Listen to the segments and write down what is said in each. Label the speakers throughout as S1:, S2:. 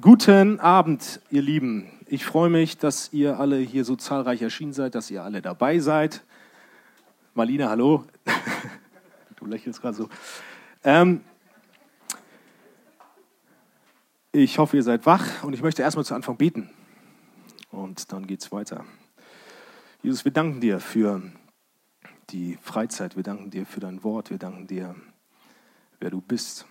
S1: Guten Abend, ihr Lieben. Ich freue mich, dass ihr alle hier so zahlreich erschienen seid, dass ihr alle dabei seid. Marlina, hallo. Du lächelst gerade so. Ähm, ich hoffe, ihr seid wach und ich möchte erstmal zu Anfang beten. Und dann geht es weiter. Jesus, wir danken dir für die Freizeit. Wir danken dir für dein Wort. Wir danken dir, wer du bist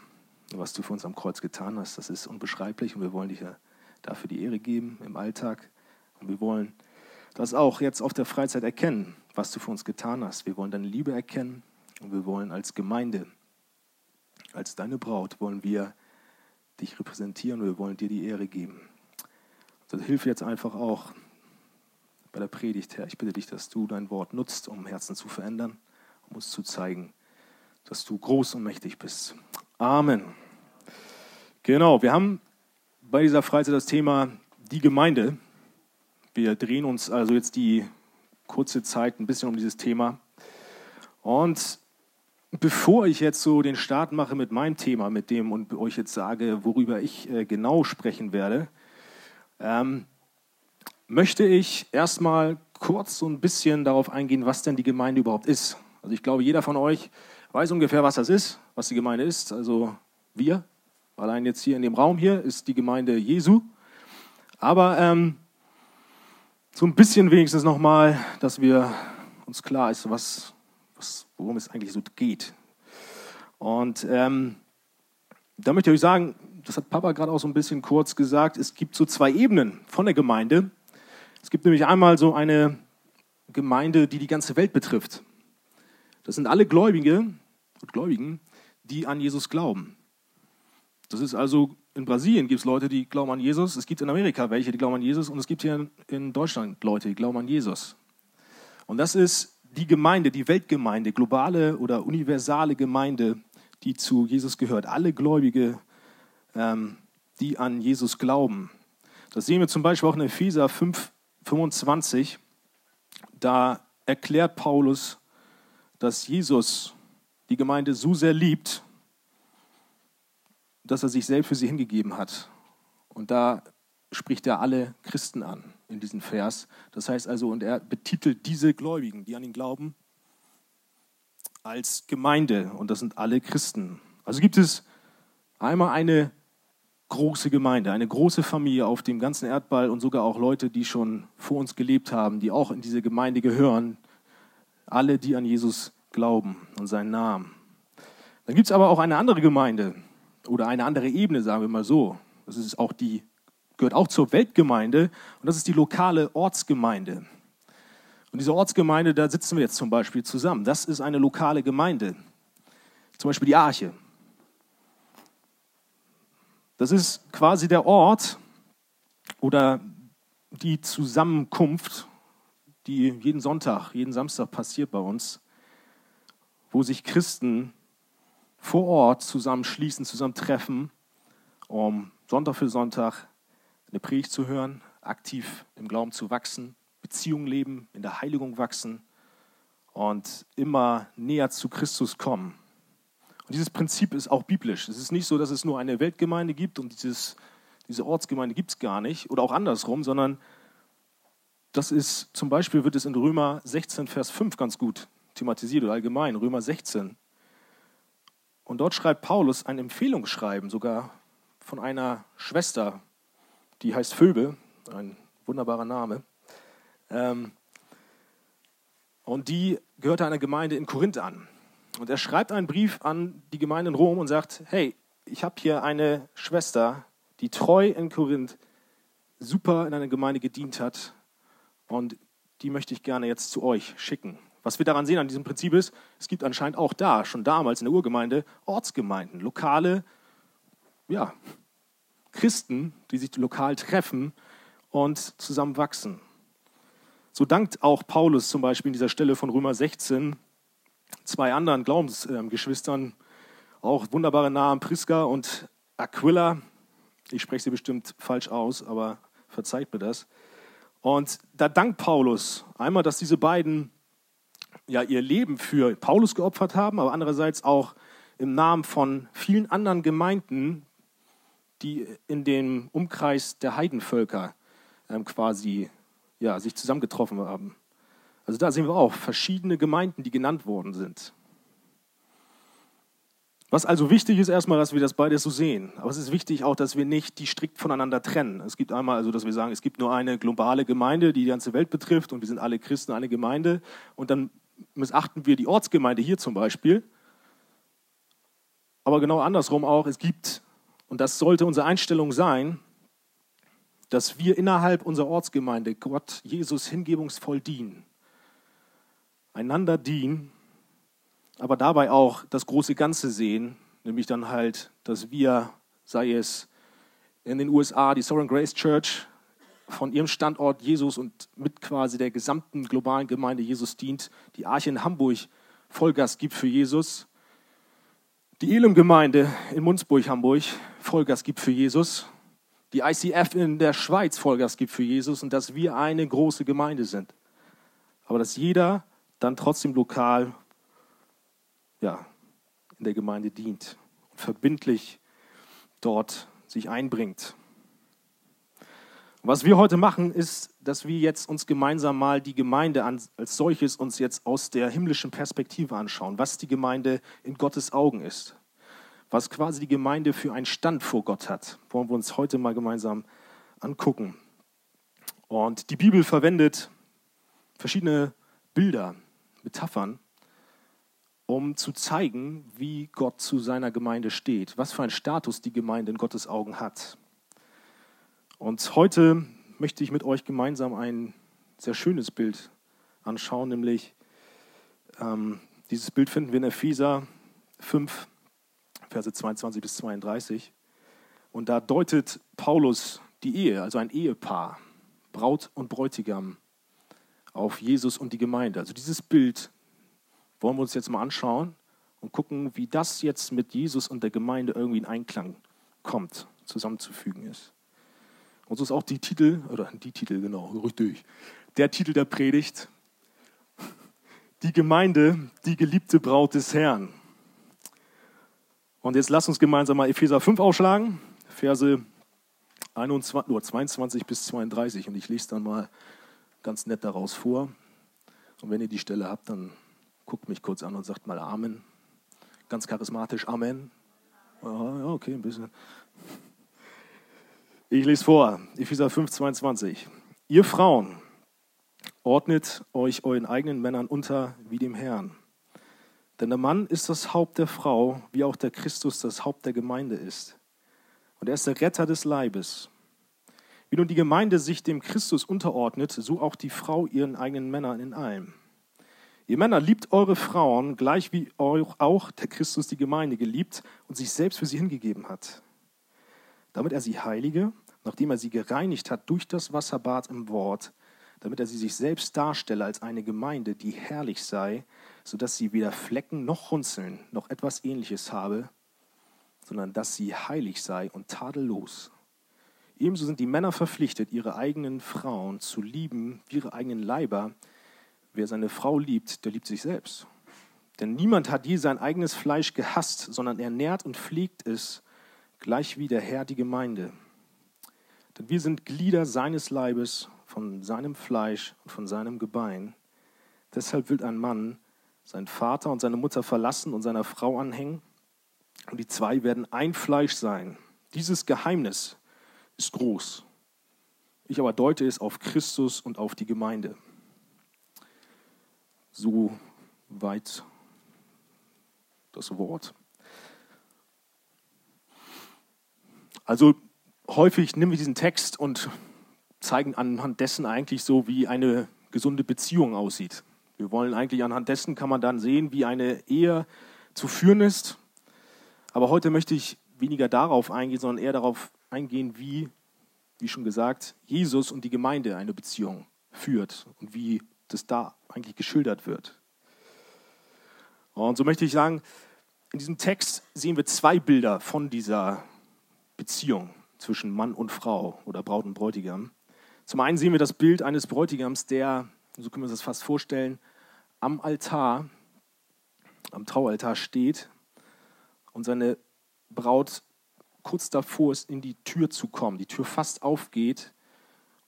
S1: was du für uns am Kreuz getan hast. Das ist unbeschreiblich und wir wollen dir dafür die Ehre geben im Alltag. Und wir wollen das auch jetzt auf der Freizeit erkennen, was du für uns getan hast. Wir wollen deine Liebe erkennen und wir wollen als Gemeinde, als deine Braut, wollen wir dich repräsentieren und wir wollen dir die Ehre geben. Also hilf jetzt einfach auch bei der Predigt, Herr. Ich bitte dich, dass du dein Wort nutzt, um Herzen zu verändern, um uns zu zeigen, dass du groß und mächtig bist. Amen. Genau, wir haben bei dieser Freizeit das Thema die Gemeinde. Wir drehen uns also jetzt die kurze Zeit ein bisschen um dieses Thema. Und bevor ich jetzt so den Start mache mit meinem Thema, mit dem und euch jetzt sage, worüber ich äh, genau sprechen werde, ähm, möchte ich erstmal kurz so ein bisschen darauf eingehen, was denn die Gemeinde überhaupt ist. Also ich glaube, jeder von euch weiß ungefähr, was das ist, was die Gemeinde ist. Also wir, allein jetzt hier in dem Raum hier, ist die Gemeinde Jesu. Aber ähm, so ein bisschen wenigstens nochmal, dass wir uns klar ist, was, was, worum es eigentlich so geht. Und ähm, da möchte ich euch sagen, das hat Papa gerade auch so ein bisschen kurz gesagt, es gibt so zwei Ebenen von der Gemeinde. Es gibt nämlich einmal so eine Gemeinde, die die ganze Welt betrifft. Das sind alle Gläubige, und Gläubigen, die an Jesus glauben. Das ist also, in Brasilien gibt es Leute, die glauben an Jesus, es gibt in Amerika welche, die glauben an Jesus und es gibt hier in Deutschland Leute, die glauben an Jesus. Und das ist die Gemeinde, die Weltgemeinde, globale oder universale Gemeinde, die zu Jesus gehört. Alle Gläubige, ähm, die an Jesus glauben. Das sehen wir zum Beispiel auch in Epheser 5, 25. Da erklärt Paulus, dass Jesus die Gemeinde so sehr liebt, dass er sich selbst für sie hingegeben hat. Und da spricht er alle Christen an in diesem Vers. Das heißt also, und er betitelt diese Gläubigen, die an ihn glauben, als Gemeinde. Und das sind alle Christen. Also gibt es einmal eine große Gemeinde, eine große Familie auf dem ganzen Erdball und sogar auch Leute, die schon vor uns gelebt haben, die auch in diese Gemeinde gehören. Alle, die an Jesus glauben und seinen Namen. Dann gibt es aber auch eine andere Gemeinde oder eine andere Ebene, sagen wir mal so. Das ist auch die, gehört auch zur Weltgemeinde und das ist die lokale Ortsgemeinde. Und diese Ortsgemeinde, da sitzen wir jetzt zum Beispiel zusammen. Das ist eine lokale Gemeinde. Zum Beispiel die Arche. Das ist quasi der Ort oder die Zusammenkunft, die jeden Sonntag, jeden Samstag passiert bei uns, wo sich Christen vor Ort zusammenschließen, zusammentreffen, um Sonntag für Sonntag eine Predigt zu hören, aktiv im Glauben zu wachsen, Beziehungen leben, in der Heiligung wachsen und immer näher zu Christus kommen. Und dieses Prinzip ist auch biblisch. Es ist nicht so, dass es nur eine Weltgemeinde gibt und dieses, diese Ortsgemeinde gibt es gar nicht oder auch andersrum, sondern das ist zum Beispiel wird es in Römer 16, Vers 5 ganz gut thematisiert oder allgemein, Römer 16. Und dort schreibt Paulus ein Empfehlungsschreiben, sogar von einer Schwester, die heißt Phoebe, ein wunderbarer Name. Ähm, und die gehörte einer Gemeinde in Korinth an. Und er schreibt einen Brief an die Gemeinde in Rom und sagt, hey, ich habe hier eine Schwester, die treu in Korinth super in einer Gemeinde gedient hat und die möchte ich gerne jetzt zu euch schicken. Was wir daran sehen an diesem Prinzip ist, es gibt anscheinend auch da, schon damals in der Urgemeinde, Ortsgemeinden, lokale ja, Christen, die sich lokal treffen und zusammen wachsen. So dankt auch Paulus zum Beispiel in dieser Stelle von Römer 16 zwei anderen Glaubensgeschwistern, auch wunderbare Namen, Priska und Aquila. Ich spreche sie bestimmt falsch aus, aber verzeiht mir das. Und da dankt Paulus einmal, dass diese beiden ja ihr Leben für Paulus geopfert haben, aber andererseits auch im Namen von vielen anderen Gemeinden die in dem Umkreis der Heidenvölker ähm, quasi ja, sich zusammengetroffen haben. Also da sehen wir auch verschiedene Gemeinden, die genannt worden sind. Was also wichtig ist erstmal, dass wir das beides so sehen. Aber es ist wichtig auch, dass wir nicht die strikt voneinander trennen. Es gibt einmal also, dass wir sagen, es gibt nur eine globale Gemeinde, die die ganze Welt betrifft und wir sind alle Christen, eine Gemeinde. Und dann missachten wir die Ortsgemeinde hier zum Beispiel. Aber genau andersrum auch, es gibt, und das sollte unsere Einstellung sein, dass wir innerhalb unserer Ortsgemeinde Gott, Jesus hingebungsvoll dienen. Einander dienen aber dabei auch das große Ganze sehen, nämlich dann halt, dass wir, sei es in den USA, die Sovereign Grace Church, von ihrem Standort Jesus und mit quasi der gesamten globalen Gemeinde Jesus dient, die Arche in Hamburg Vollgas gibt für Jesus, die Elim-Gemeinde in Munzburg, Hamburg Vollgas gibt für Jesus, die ICF in der Schweiz Vollgas gibt für Jesus und dass wir eine große Gemeinde sind. Aber dass jeder dann trotzdem lokal ja, in der Gemeinde dient und verbindlich dort sich einbringt. Was wir heute machen, ist, dass wir jetzt uns gemeinsam mal die Gemeinde als solches uns jetzt aus der himmlischen Perspektive anschauen, was die Gemeinde in Gottes Augen ist, was quasi die Gemeinde für einen Stand vor Gott hat, wollen wir uns heute mal gemeinsam angucken. Und die Bibel verwendet verschiedene Bilder, Metaphern, um zu zeigen, wie Gott zu seiner Gemeinde steht, was für einen Status die Gemeinde in Gottes Augen hat. Und heute möchte ich mit euch gemeinsam ein sehr schönes Bild anschauen, nämlich ähm, dieses Bild finden wir in Epheser 5, Verse 22 bis 32. Und da deutet Paulus die Ehe, also ein Ehepaar, Braut und Bräutigam, auf Jesus und die Gemeinde. Also dieses Bild wollen wir uns jetzt mal anschauen und gucken, wie das jetzt mit Jesus und der Gemeinde irgendwie in Einklang kommt, zusammenzufügen ist. Und so ist auch die Titel, oder die Titel, genau, richtig, der Titel der Predigt, die Gemeinde, die geliebte Braut des Herrn. Und jetzt lasst uns gemeinsam mal Epheser 5 aufschlagen, Verse 21, nur 22 bis 32. Und ich lese dann mal ganz nett daraus vor. Und wenn ihr die Stelle habt, dann guckt mich kurz an und sagt mal Amen. Ganz charismatisch Amen. Ja, okay, ein bisschen. Ich lese vor, Epheser 5, 22. Ihr Frauen, ordnet euch euren eigenen Männern unter wie dem Herrn. Denn der Mann ist das Haupt der Frau, wie auch der Christus das Haupt der Gemeinde ist. Und er ist der Retter des Leibes. Wie nun die Gemeinde sich dem Christus unterordnet, so auch die Frau ihren eigenen Männern in allem. Ihr Männer, liebt eure Frauen, gleich wie auch der Christus die Gemeinde geliebt und sich selbst für sie hingegeben hat, damit er sie heilige, nachdem er sie gereinigt hat durch das Wasserbad im Wort, damit er sie sich selbst darstelle als eine Gemeinde, die herrlich sei, sodass sie weder Flecken noch Runzeln noch etwas ähnliches habe, sondern dass sie heilig sei und tadellos. Ebenso sind die Männer verpflichtet, ihre eigenen Frauen zu lieben wie ihre eigenen Leiber, Wer seine Frau liebt, der liebt sich selbst. Denn niemand hat je sein eigenes Fleisch gehasst, sondern er nährt und pflegt es, gleich wie der Herr die Gemeinde. Denn wir sind Glieder seines Leibes, von seinem Fleisch und von seinem Gebein. Deshalb will ein Mann seinen Vater und seine Mutter verlassen und seiner Frau anhängen, und die zwei werden ein Fleisch sein. Dieses Geheimnis ist groß. Ich aber deute es auf Christus und auf die Gemeinde. So weit das Wort. Also häufig nehmen wir diesen Text und zeigen anhand dessen eigentlich so, wie eine gesunde Beziehung aussieht. Wir wollen eigentlich anhand dessen kann man dann sehen, wie eine Ehe zu führen ist. Aber heute möchte ich weniger darauf eingehen, sondern eher darauf eingehen, wie, wie schon gesagt, Jesus und die Gemeinde eine Beziehung führt und wie das da eigentlich geschildert wird. Und so möchte ich sagen, in diesem Text sehen wir zwei Bilder von dieser Beziehung zwischen Mann und Frau oder Braut und Bräutigam. Zum einen sehen wir das Bild eines Bräutigams, der, so können wir uns das fast vorstellen, am Altar, am Traualtar steht und seine Braut kurz davor ist, in die Tür zu kommen, die Tür fast aufgeht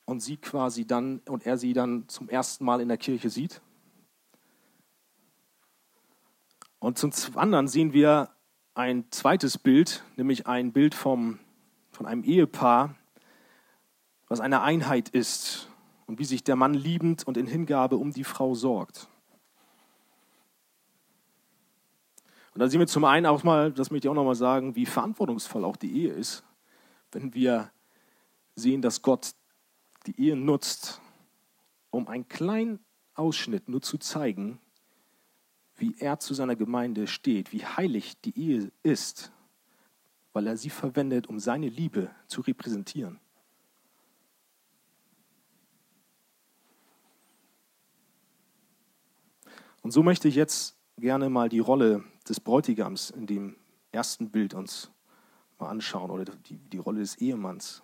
S1: und sie quasi dann und er sie dann zum ersten Mal in der Kirche sieht. Und zum anderen sehen wir ein zweites Bild, nämlich ein Bild vom, von einem Ehepaar, was eine Einheit ist und wie sich der Mann liebend und in Hingabe um die Frau sorgt. Und da sehen wir zum einen auch mal, das möchte ich auch nochmal sagen, wie verantwortungsvoll auch die Ehe ist, wenn wir sehen, dass Gott die Ehe nutzt, um einen kleinen Ausschnitt nur zu zeigen, wie er zu seiner Gemeinde steht, wie heilig die Ehe ist, weil er sie verwendet, um seine Liebe zu repräsentieren. Und so möchte ich jetzt gerne mal die Rolle des Bräutigams in dem ersten Bild uns mal anschauen oder die, die Rolle des Ehemanns.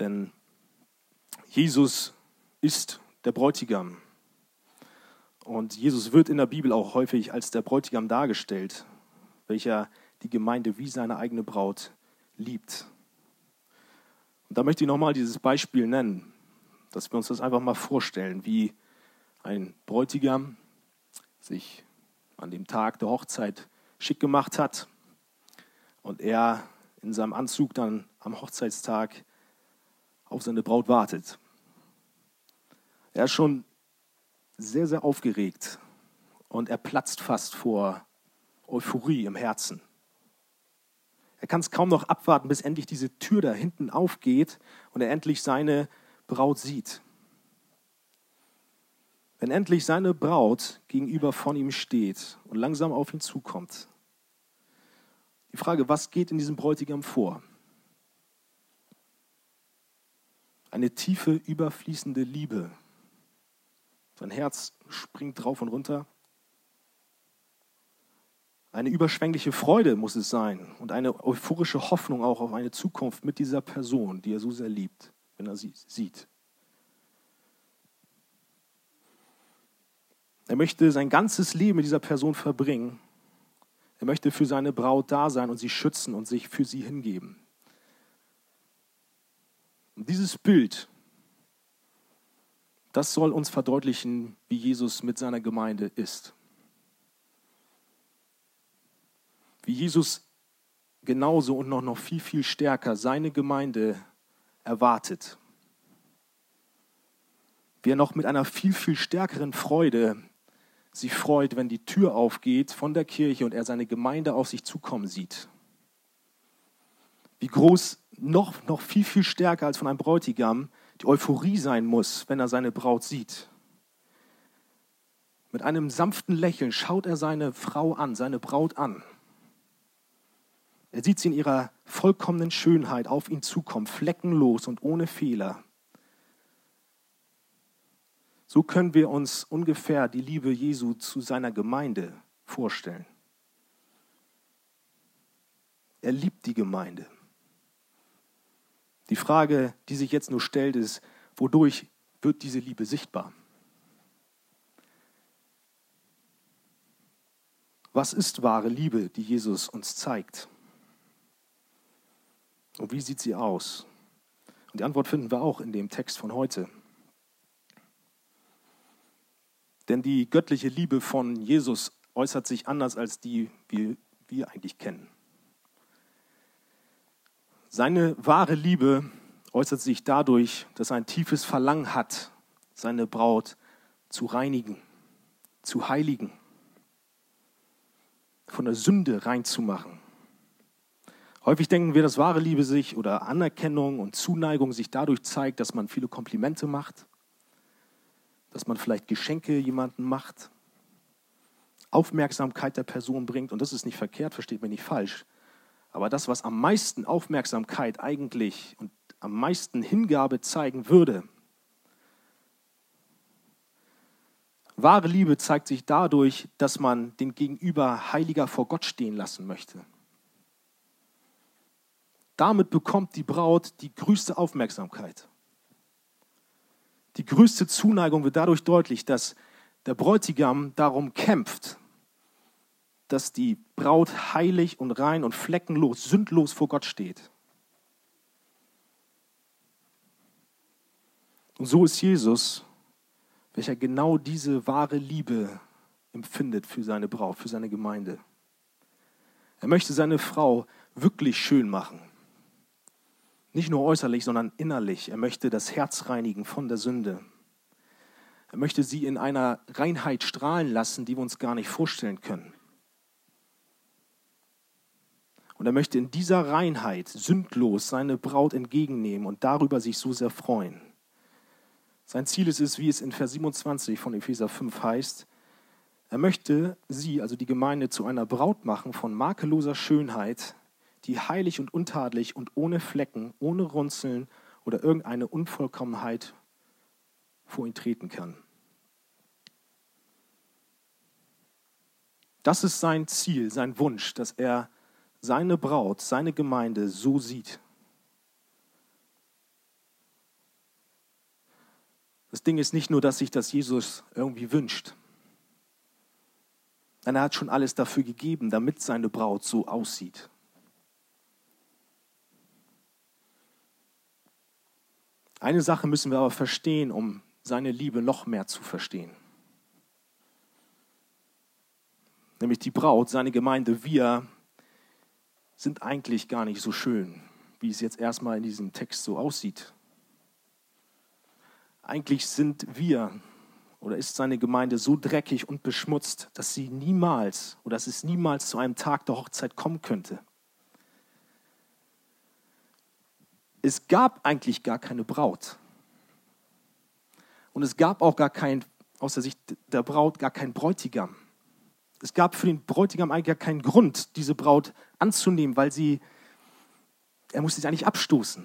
S1: Denn Jesus ist der Bräutigam. Und Jesus wird in der Bibel auch häufig als der Bräutigam dargestellt, welcher die Gemeinde wie seine eigene Braut liebt. Und da möchte ich nochmal dieses Beispiel nennen, dass wir uns das einfach mal vorstellen, wie ein Bräutigam sich an dem Tag der Hochzeit schick gemacht hat und er in seinem Anzug dann am Hochzeitstag auf seine Braut wartet. Er ist schon sehr, sehr aufgeregt und er platzt fast vor Euphorie im Herzen. Er kann es kaum noch abwarten, bis endlich diese Tür da hinten aufgeht und er endlich seine Braut sieht. Wenn endlich seine Braut gegenüber von ihm steht und langsam auf ihn zukommt. Die Frage, was geht in diesem Bräutigam vor? Eine tiefe, überfließende Liebe, sein Herz springt drauf und runter. Eine überschwängliche Freude muss es sein und eine euphorische Hoffnung auch auf eine Zukunft mit dieser Person, die er so sehr liebt, wenn er sie sieht. Er möchte sein ganzes Leben mit dieser Person verbringen. Er möchte für seine Braut da sein und sie schützen und sich für sie hingeben. Und dieses Bild das soll uns verdeutlichen, wie Jesus mit seiner Gemeinde ist. Wie Jesus genauso und noch, noch viel, viel stärker seine Gemeinde erwartet. Wie er noch mit einer viel, viel stärkeren Freude sich freut, wenn die Tür aufgeht von der Kirche und er seine Gemeinde auf sich zukommen sieht. Wie groß, noch, noch viel, viel stärker als von einem Bräutigam, die Euphorie sein muss, wenn er seine Braut sieht. Mit einem sanften Lächeln schaut er seine Frau an, seine Braut an. Er sieht sie in ihrer vollkommenen Schönheit auf ihn zukommen, fleckenlos und ohne Fehler. So können wir uns ungefähr die Liebe Jesu zu seiner Gemeinde vorstellen. Er liebt die Gemeinde. Die Frage, die sich jetzt nur stellt, ist, wodurch wird diese Liebe sichtbar? Was ist wahre Liebe, die Jesus uns zeigt? Und wie sieht sie aus? Und die Antwort finden wir auch in dem Text von heute. Denn die göttliche Liebe von Jesus äußert sich anders als die, die wir eigentlich kennen. Seine wahre Liebe äußert sich dadurch, dass er ein tiefes Verlangen hat, seine Braut zu reinigen, zu heiligen, von der Sünde reinzumachen. Häufig denken wir, dass wahre Liebe sich oder Anerkennung und Zuneigung sich dadurch zeigt, dass man viele Komplimente macht, dass man vielleicht Geschenke jemandem macht, Aufmerksamkeit der Person bringt. Und das ist nicht verkehrt, versteht mich nicht falsch. Aber das, was am meisten Aufmerksamkeit eigentlich und am meisten Hingabe zeigen würde, wahre Liebe zeigt sich dadurch, dass man den Gegenüber heiliger vor Gott stehen lassen möchte. Damit bekommt die Braut die größte Aufmerksamkeit. Die größte Zuneigung wird dadurch deutlich, dass der Bräutigam darum kämpft, dass die Braut heilig und rein und fleckenlos, sündlos vor Gott steht. Und so ist Jesus, welcher genau diese wahre Liebe empfindet für seine Braut, für seine Gemeinde. Er möchte seine Frau wirklich schön machen. Nicht nur äußerlich, sondern innerlich. Er möchte das Herz reinigen von der Sünde. Er möchte sie in einer Reinheit strahlen lassen, die wir uns gar nicht vorstellen können. Und er möchte in dieser Reinheit sündlos seine Braut entgegennehmen und darüber sich so sehr freuen. Sein Ziel ist es, wie es in Vers 27 von Epheser 5 heißt, er möchte sie, also die Gemeinde, zu einer Braut machen von makelloser Schönheit, die heilig und untadelig und ohne Flecken, ohne Runzeln oder irgendeine Unvollkommenheit vor ihn treten kann. Das ist sein Ziel, sein Wunsch, dass er seine Braut, seine Gemeinde so sieht. Das Ding ist nicht nur, dass sich das Jesus irgendwie wünscht. Nein, er hat schon alles dafür gegeben, damit seine Braut so aussieht. Eine Sache müssen wir aber verstehen, um seine Liebe noch mehr zu verstehen. Nämlich die Braut, seine Gemeinde, wir sind eigentlich gar nicht so schön, wie es jetzt erstmal in diesem Text so aussieht. Eigentlich sind wir oder ist seine Gemeinde so dreckig und beschmutzt, dass sie niemals oder dass es niemals zu einem Tag der Hochzeit kommen könnte. Es gab eigentlich gar keine Braut. Und es gab auch gar kein, aus der Sicht der Braut, gar keinen Bräutigam. Es gab für den Bräutigam eigentlich gar keinen Grund, diese Braut anzunehmen, weil sie, er musste sie eigentlich abstoßen.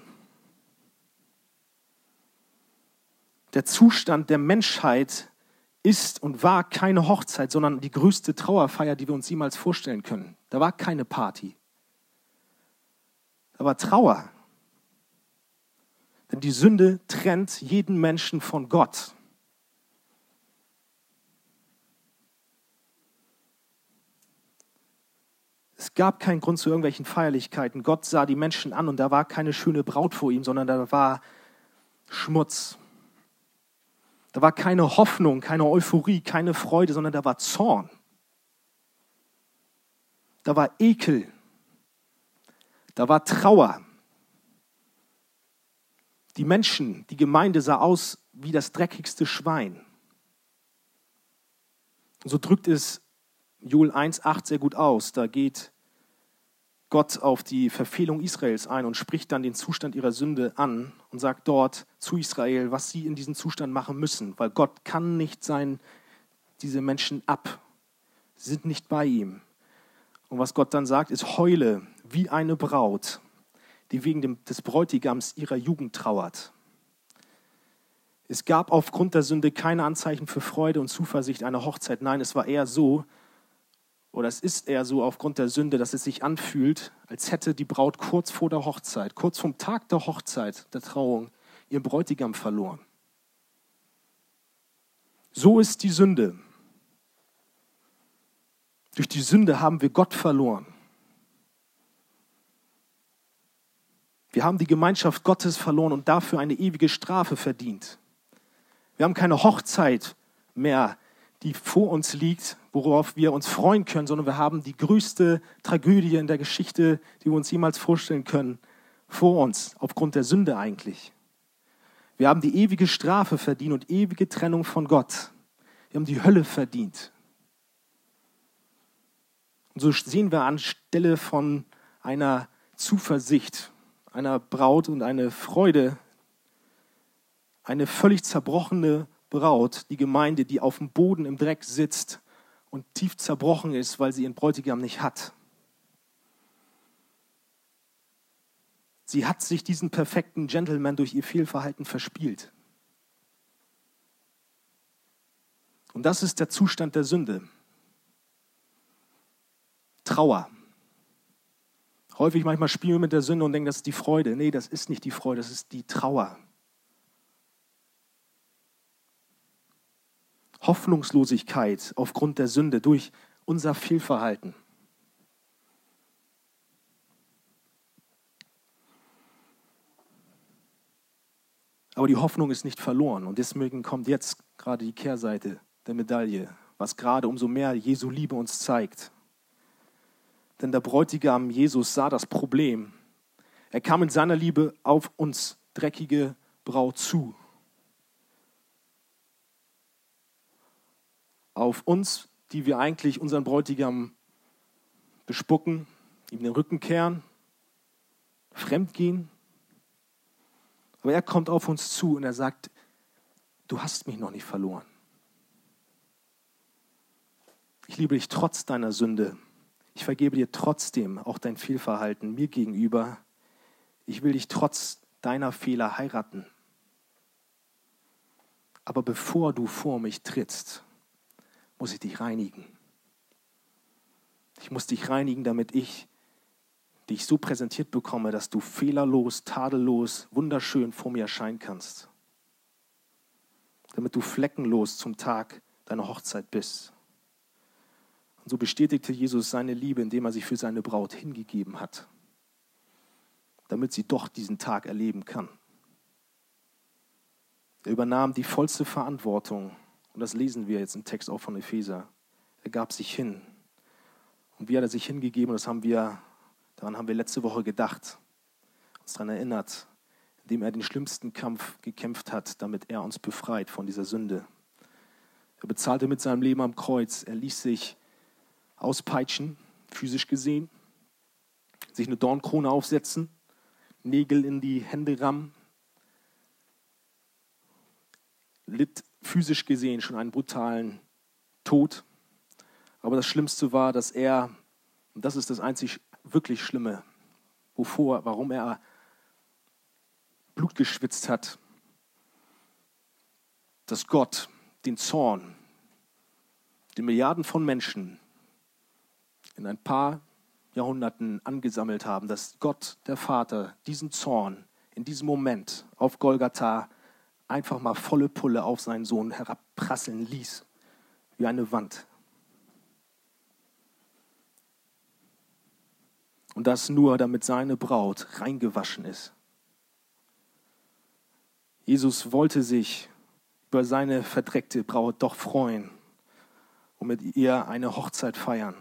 S1: Der Zustand der Menschheit ist und war keine Hochzeit, sondern die größte Trauerfeier, die wir uns jemals vorstellen können. Da war keine Party. Da war Trauer. Denn die Sünde trennt jeden Menschen von Gott. Es gab keinen Grund zu irgendwelchen Feierlichkeiten. Gott sah die Menschen an und da war keine schöne Braut vor ihm, sondern da war Schmutz. Da war keine Hoffnung, keine Euphorie, keine Freude, sondern da war Zorn. Da war Ekel. Da war Trauer. Die Menschen, die Gemeinde sah aus wie das dreckigste Schwein. So drückt es Joel 1,8 sehr gut aus. Da geht Gott auf die Verfehlung Israels ein und spricht dann den Zustand ihrer Sünde an und sagt dort zu Israel, was sie in diesem Zustand machen müssen, weil Gott kann nicht sein, diese Menschen ab. Sie sind nicht bei ihm. Und was Gott dann sagt, ist, heule wie eine Braut die wegen dem, des Bräutigams ihrer Jugend trauert. Es gab aufgrund der Sünde keine Anzeichen für Freude und Zuversicht einer Hochzeit. Nein, es war eher so, oder es ist eher so aufgrund der Sünde, dass es sich anfühlt, als hätte die Braut kurz vor der Hochzeit, kurz vom Tag der Hochzeit, der Trauung, ihren Bräutigam verloren. So ist die Sünde. Durch die Sünde haben wir Gott verloren. Wir haben die Gemeinschaft Gottes verloren und dafür eine ewige Strafe verdient. Wir haben keine Hochzeit mehr, die vor uns liegt, worauf wir uns freuen können, sondern wir haben die größte Tragödie in der Geschichte, die wir uns jemals vorstellen können, vor uns, aufgrund der Sünde eigentlich. Wir haben die ewige Strafe verdient und ewige Trennung von Gott. Wir haben die Hölle verdient. Und so sehen wir anstelle von einer Zuversicht einer Braut und eine Freude, eine völlig zerbrochene Braut, die Gemeinde, die auf dem Boden im Dreck sitzt und tief zerbrochen ist, weil sie ihren Bräutigam nicht hat. Sie hat sich diesen perfekten Gentleman durch ihr Fehlverhalten verspielt. Und das ist der Zustand der Sünde. Trauer, Häufig manchmal spielen wir mit der Sünde und denken, das ist die Freude. Nee, das ist nicht die Freude, das ist die Trauer. Hoffnungslosigkeit aufgrund der Sünde durch unser Fehlverhalten. Aber die Hoffnung ist nicht verloren und deswegen kommt jetzt gerade die Kehrseite der Medaille, was gerade umso mehr Jesu Liebe uns zeigt. Denn der Bräutigam Jesus sah das Problem. Er kam in seiner Liebe auf uns dreckige Braut zu. Auf uns, die wir eigentlich unseren Bräutigam bespucken, ihm den Rücken kehren, fremdgehen, aber er kommt auf uns zu und er sagt, du hast mich noch nicht verloren. Ich liebe dich trotz deiner Sünde. Ich vergebe dir trotzdem auch dein Fehlverhalten mir gegenüber. Ich will dich trotz deiner Fehler heiraten. Aber bevor du vor mich trittst, muss ich dich reinigen. Ich muss dich reinigen, damit ich dich so präsentiert bekomme, dass du fehlerlos, tadellos, wunderschön vor mir erscheinen kannst. Damit du fleckenlos zum Tag deiner Hochzeit bist. Und so bestätigte Jesus seine Liebe, indem er sich für seine Braut hingegeben hat, damit sie doch diesen Tag erleben kann. Er übernahm die vollste Verantwortung, und das lesen wir jetzt im Text auch von Epheser. Er gab sich hin. Und wie hat er sich hingegeben, das haben wir Daran haben wir letzte Woche gedacht, uns daran erinnert, indem er den schlimmsten Kampf gekämpft hat, damit er uns befreit von dieser Sünde. Er bezahlte mit seinem Leben am Kreuz. Er ließ sich auspeitschen, physisch gesehen, sich eine Dornkrone aufsetzen, Nägel in die Hände rammen, litt physisch gesehen schon einen brutalen Tod. Aber das Schlimmste war, dass er, und das ist das einzig wirklich Schlimme, wovor, warum er Blut geschwitzt hat, dass Gott den Zorn, den Milliarden von Menschen in ein paar Jahrhunderten angesammelt haben, dass Gott, der Vater, diesen Zorn in diesem Moment auf Golgatha einfach mal volle Pulle auf seinen Sohn herabprasseln ließ, wie eine Wand. Und das nur, damit seine Braut reingewaschen ist. Jesus wollte sich über seine verdreckte Braut doch freuen und mit ihr eine Hochzeit feiern.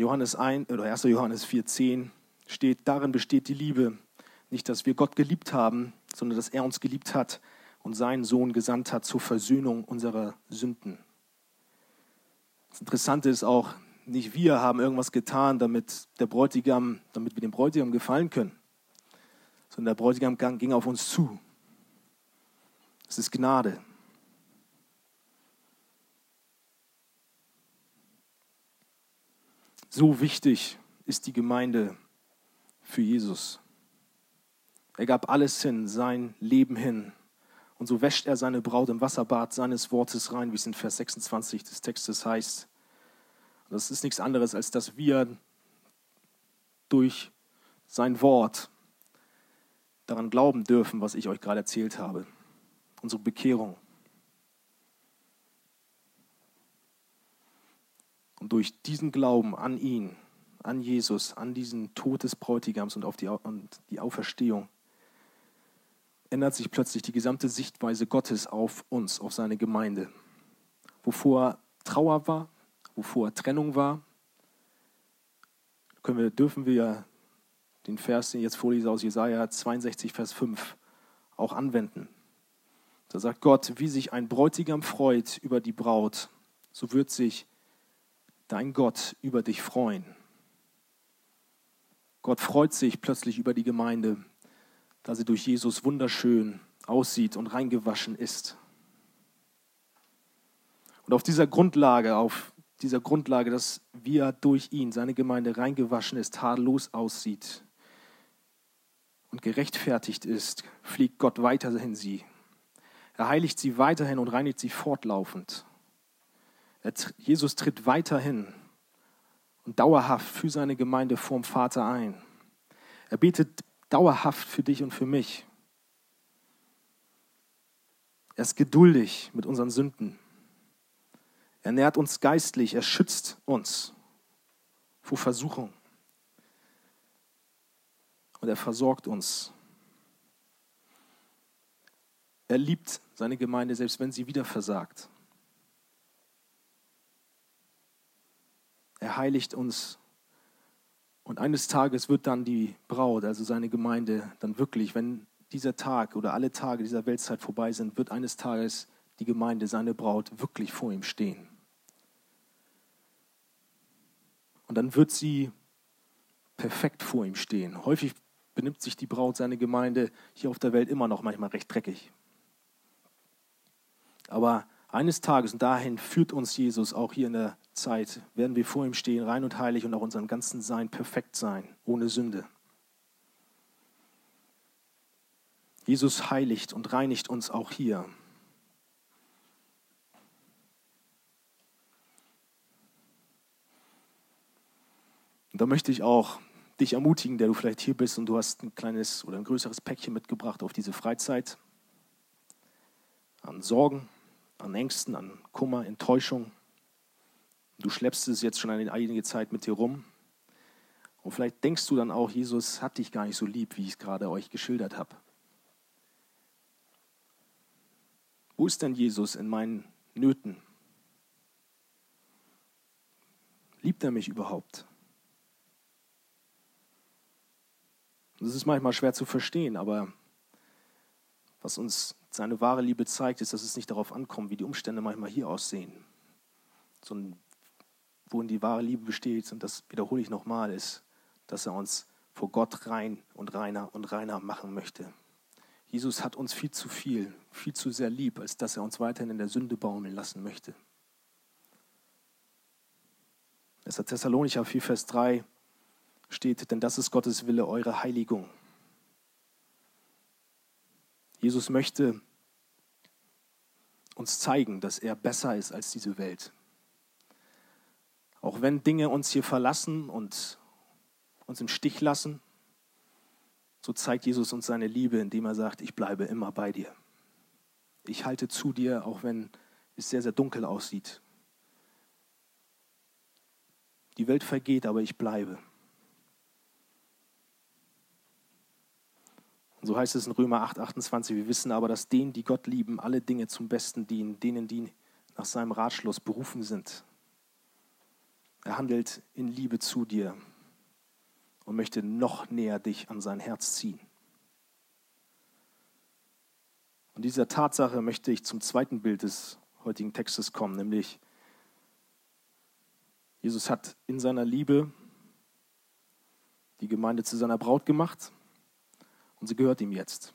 S1: Johannes 1 oder 1. Johannes 4,10 steht, darin besteht die Liebe. Nicht, dass wir Gott geliebt haben, sondern dass er uns geliebt hat und seinen Sohn gesandt hat zur Versöhnung unserer Sünden. Das Interessante ist auch, nicht wir haben irgendwas getan, damit der Bräutigam, damit wir dem Bräutigam gefallen können, sondern der Bräutigam ging auf uns zu. Es ist Gnade. So wichtig ist die Gemeinde für Jesus. Er gab alles hin, sein Leben hin. Und so wäscht er seine Braut im Wasserbad seines Wortes rein, wie es in Vers 26 des Textes heißt. Das ist nichts anderes, als dass wir durch sein Wort daran glauben dürfen, was ich euch gerade erzählt habe. Unsere Bekehrung. Und durch diesen Glauben an ihn, an Jesus, an diesen Tod des Bräutigams und auf die, und die Auferstehung, ändert sich plötzlich die gesamte Sichtweise Gottes auf uns, auf seine Gemeinde. Wovor Trauer war, wovor Trennung war, können wir, dürfen wir den Vers, den ich jetzt vorlese aus Jesaja 62, Vers 5, auch anwenden. Da sagt Gott, wie sich ein Bräutigam freut über die Braut, so wird sich dein Gott über dich freuen. Gott freut sich plötzlich über die Gemeinde, da sie durch Jesus wunderschön aussieht und reingewaschen ist. Und auf dieser Grundlage, auf dieser Grundlage, dass wir durch ihn, seine Gemeinde, reingewaschen ist, tadellos aussieht und gerechtfertigt ist, fliegt Gott weiterhin sie. Er heiligt sie weiterhin und reinigt sie fortlaufend. Jesus tritt weiterhin und dauerhaft für seine Gemeinde vorm Vater ein. Er betet dauerhaft für dich und für mich. Er ist geduldig mit unseren Sünden. Er nährt uns geistlich, er schützt uns vor Versuchung. Und er versorgt uns. Er liebt seine Gemeinde, selbst wenn sie wieder versagt. Er heiligt uns. Und eines Tages wird dann die Braut, also seine Gemeinde, dann wirklich, wenn dieser Tag oder alle Tage dieser Weltzeit vorbei sind, wird eines Tages die Gemeinde, seine Braut, wirklich vor ihm stehen. Und dann wird sie perfekt vor ihm stehen. Häufig benimmt sich die Braut, seine Gemeinde hier auf der Welt immer noch manchmal recht dreckig. Aber eines Tages, und dahin führt uns Jesus auch hier in der Zeit, werden wir vor ihm stehen, rein und heilig und auch unserem ganzen Sein perfekt sein, ohne Sünde. Jesus heiligt und reinigt uns auch hier. Und da möchte ich auch dich ermutigen, der du vielleicht hier bist und du hast ein kleines oder ein größeres Päckchen mitgebracht auf diese Freizeit. An Sorgen, an Ängsten, an Kummer, Enttäuschung. Du schleppst es jetzt schon eine einige Zeit mit dir rum. Und vielleicht denkst du dann auch, Jesus hat dich gar nicht so lieb, wie ich es gerade euch geschildert habe. Wo ist denn Jesus in meinen Nöten? Liebt er mich überhaupt? Das ist manchmal schwer zu verstehen, aber was uns seine wahre Liebe zeigt, ist, dass es nicht darauf ankommt, wie die Umstände manchmal hier aussehen, sondern worin die wahre Liebe besteht, und das wiederhole ich nochmal, ist, dass er uns vor Gott rein und reiner und reiner machen möchte. Jesus hat uns viel zu viel, viel zu sehr lieb, als dass er uns weiterhin in der Sünde baumeln lassen möchte. 1. Thessalonicher 4, Vers 3 steht, denn das ist Gottes Wille, eure Heiligung. Jesus möchte uns zeigen, dass er besser ist als diese Welt. Auch wenn Dinge uns hier verlassen und uns im Stich lassen, so zeigt Jesus uns seine Liebe, indem er sagt, ich bleibe immer bei dir. Ich halte zu dir, auch wenn es sehr, sehr dunkel aussieht. Die Welt vergeht, aber ich bleibe. Und so heißt es in Römer 8, 28, wir wissen aber, dass denen, die Gott lieben, alle Dinge zum Besten dienen, denen, die nach seinem Ratschluss berufen sind. Er handelt in Liebe zu dir und möchte noch näher dich an sein Herz ziehen. Und dieser Tatsache möchte ich zum zweiten Bild des heutigen Textes kommen, nämlich Jesus hat in seiner Liebe die Gemeinde zu seiner Braut gemacht und sie gehört ihm jetzt.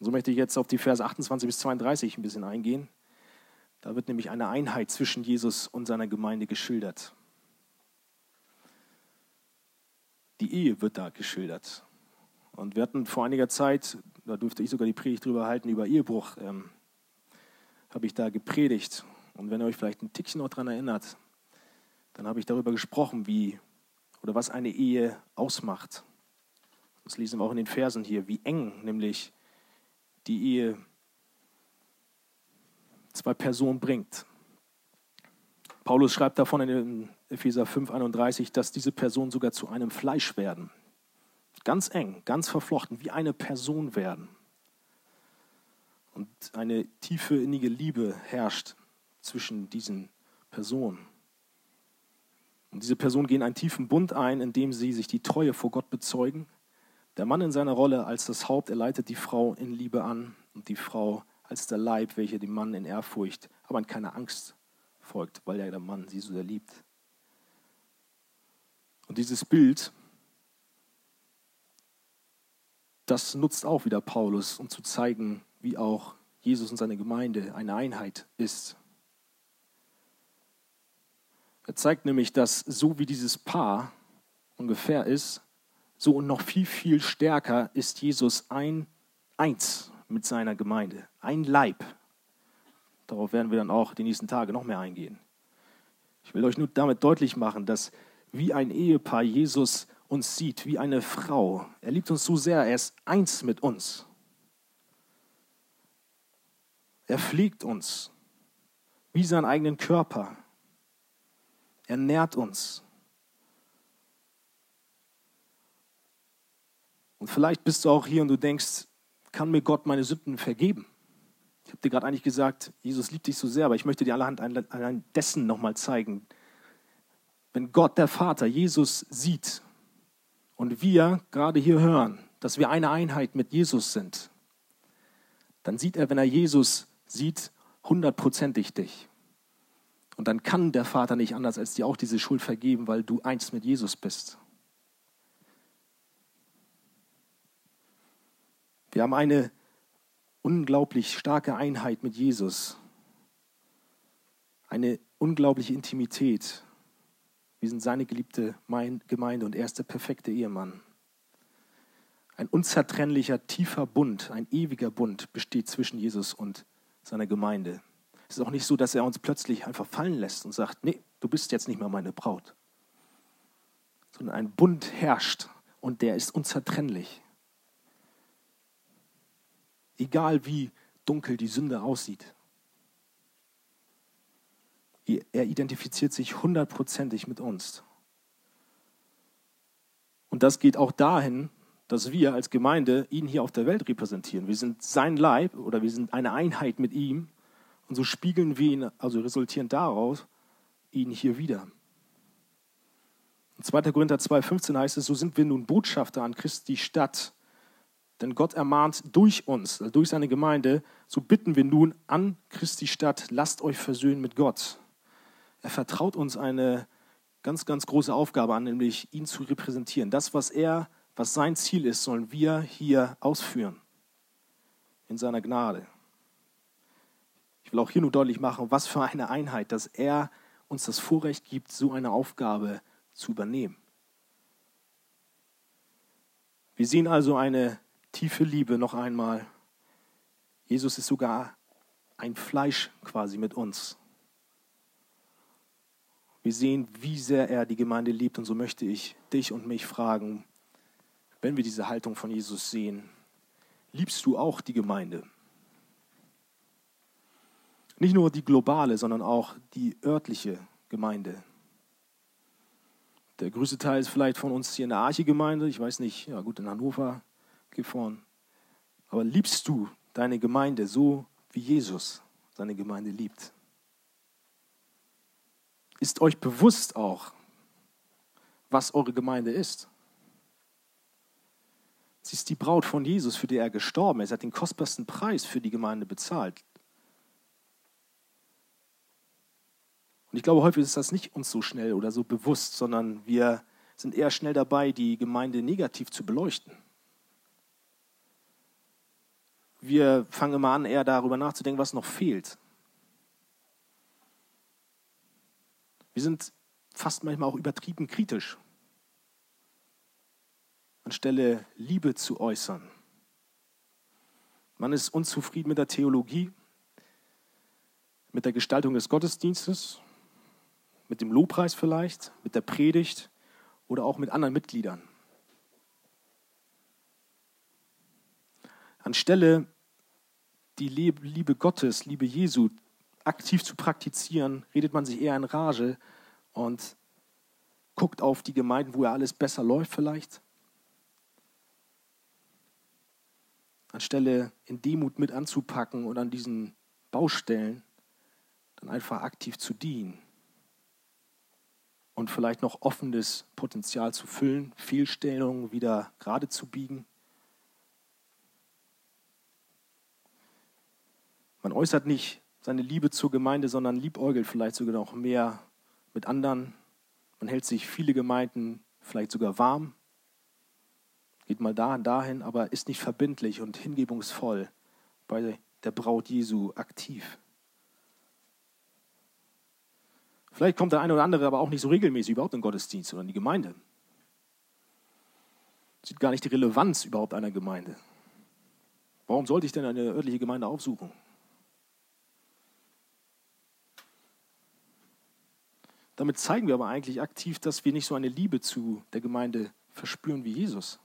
S1: So möchte ich jetzt auf die Verse 28 bis 32 ein bisschen eingehen. Da wird nämlich eine Einheit zwischen Jesus und seiner Gemeinde geschildert. Die Ehe wird da geschildert. Und wir hatten vor einiger Zeit, da durfte ich sogar die Predigt drüber halten, über Ehebruch, ähm, habe ich da gepredigt. Und wenn ihr euch vielleicht ein Tickchen noch daran erinnert, dann habe ich darüber gesprochen, wie oder was eine Ehe ausmacht. Das lesen wir auch in den Versen hier, wie eng nämlich die Ehe zwei Personen bringt. Paulus schreibt davon in Epheser 5, 31, dass diese Personen sogar zu einem Fleisch werden. Ganz eng, ganz verflochten, wie eine Person werden. Und eine tiefe, innige Liebe herrscht zwischen diesen Personen. Und diese Personen gehen einen tiefen Bund ein, indem sie sich die Treue vor Gott bezeugen der Mann in seiner Rolle als das Haupt, er leitet die Frau in Liebe an und die Frau als der Leib, welcher dem Mann in Ehrfurcht, aber in keiner Angst folgt, weil ja der Mann sie so sehr liebt. Und dieses Bild, das nutzt auch wieder Paulus, um zu zeigen, wie auch Jesus und seine Gemeinde eine Einheit ist. Er zeigt nämlich, dass so wie dieses Paar ungefähr ist, so und noch viel, viel stärker ist Jesus ein, eins mit seiner Gemeinde, ein Leib. Darauf werden wir dann auch die nächsten Tage noch mehr eingehen. Ich will euch nur damit deutlich machen, dass wie ein Ehepaar Jesus uns sieht, wie eine Frau. Er liebt uns so sehr, er ist eins mit uns. Er pflegt uns. wie seinen eigenen Körper. Er nährt uns. Und vielleicht bist du auch hier und du denkst, kann mir Gott meine Sünden vergeben? Ich habe dir gerade eigentlich gesagt, Jesus liebt dich so sehr, aber ich möchte dir allerhand allein dessen nochmal zeigen. Wenn Gott, der Vater, Jesus sieht und wir gerade hier hören, dass wir eine Einheit mit Jesus sind, dann sieht er, wenn er Jesus sieht, hundertprozentig dich. Und dann kann der Vater nicht anders, als dir auch diese Schuld vergeben, weil du eins mit Jesus bist. Wir haben eine unglaublich starke Einheit mit Jesus. Eine unglaubliche Intimität. Wir sind seine geliebte Gemeinde und er ist der perfekte Ehemann. Ein unzertrennlicher, tiefer Bund, ein ewiger Bund besteht zwischen Jesus und seiner Gemeinde. Es ist auch nicht so, dass er uns plötzlich einfach fallen lässt und sagt, nee, du bist jetzt nicht mehr meine Braut. Sondern ein Bund herrscht und der ist unzertrennlich. Egal wie dunkel die Sünde aussieht. Er identifiziert sich hundertprozentig mit uns. Und das geht auch dahin, dass wir als Gemeinde ihn hier auf der Welt repräsentieren. Wir sind sein Leib oder wir sind eine Einheit mit ihm und so spiegeln wir ihn, also resultieren daraus, ihn hier wieder. In 2. Korinther 2,15 heißt es, so sind wir nun Botschafter an Christi Stadt. Denn Gott ermahnt durch uns, durch seine Gemeinde, so bitten wir nun an Christi Stadt, lasst euch versöhnen mit Gott. Er vertraut uns eine ganz, ganz große Aufgabe an, nämlich ihn zu repräsentieren. Das, was er was sein Ziel ist, sollen wir hier ausführen. In seiner Gnade. Ich will auch hier nur deutlich machen, was für eine Einheit, dass er uns das Vorrecht gibt, so eine Aufgabe zu übernehmen. Wir sehen also eine tiefe Liebe noch einmal. Jesus ist sogar ein Fleisch quasi mit uns. Wir sehen, wie sehr er die Gemeinde liebt und so möchte ich dich und mich fragen, wenn wir diese Haltung von Jesus sehen, liebst du auch die Gemeinde? Nicht nur die globale, sondern auch die örtliche Gemeinde. Der größte Teil ist vielleicht von uns hier in der Arche-Gemeinde. Ich weiß nicht, ja gut, in Hannover gefahren. Aber liebst du deine Gemeinde so, wie Jesus seine Gemeinde liebt? Ist euch bewusst auch, was eure Gemeinde ist? Sie ist die Braut von Jesus, für die er gestorben ist. Er hat den kostbarsten Preis für die Gemeinde bezahlt. Und ich glaube, häufig ist das nicht uns so schnell oder so bewusst, sondern wir sind eher schnell dabei, die Gemeinde negativ zu beleuchten. Wir fangen immer an, eher darüber nachzudenken, was noch fehlt. Wir sind fast manchmal auch übertrieben kritisch anstelle Liebe zu äußern. Man ist unzufrieden mit der Theologie, mit der Gestaltung des Gottesdienstes, mit dem Lobpreis vielleicht, mit der Predigt oder auch mit anderen Mitgliedern. Anstelle die Liebe Gottes, Liebe Jesu aktiv zu praktizieren, redet man sich eher in Rage und guckt auf die Gemeinden, wo ja alles besser läuft vielleicht anstelle in Demut mit anzupacken und an diesen Baustellen dann einfach aktiv zu dienen und vielleicht noch offenes Potenzial zu füllen, Fehlstellungen wieder gerade zu biegen. Man äußert nicht seine Liebe zur Gemeinde, sondern liebäugelt vielleicht sogar noch mehr mit anderen. Man hält sich viele Gemeinden vielleicht sogar warm geht mal da und dahin, aber ist nicht verbindlich und hingebungsvoll bei der Braut Jesu aktiv. Vielleicht kommt der eine oder andere aber auch nicht so regelmäßig überhaupt in den Gottesdienst oder in die Gemeinde. Sieht gar nicht die Relevanz überhaupt einer Gemeinde. Warum sollte ich denn eine örtliche Gemeinde aufsuchen? Damit zeigen wir aber eigentlich aktiv, dass wir nicht so eine Liebe zu der Gemeinde verspüren wie Jesus.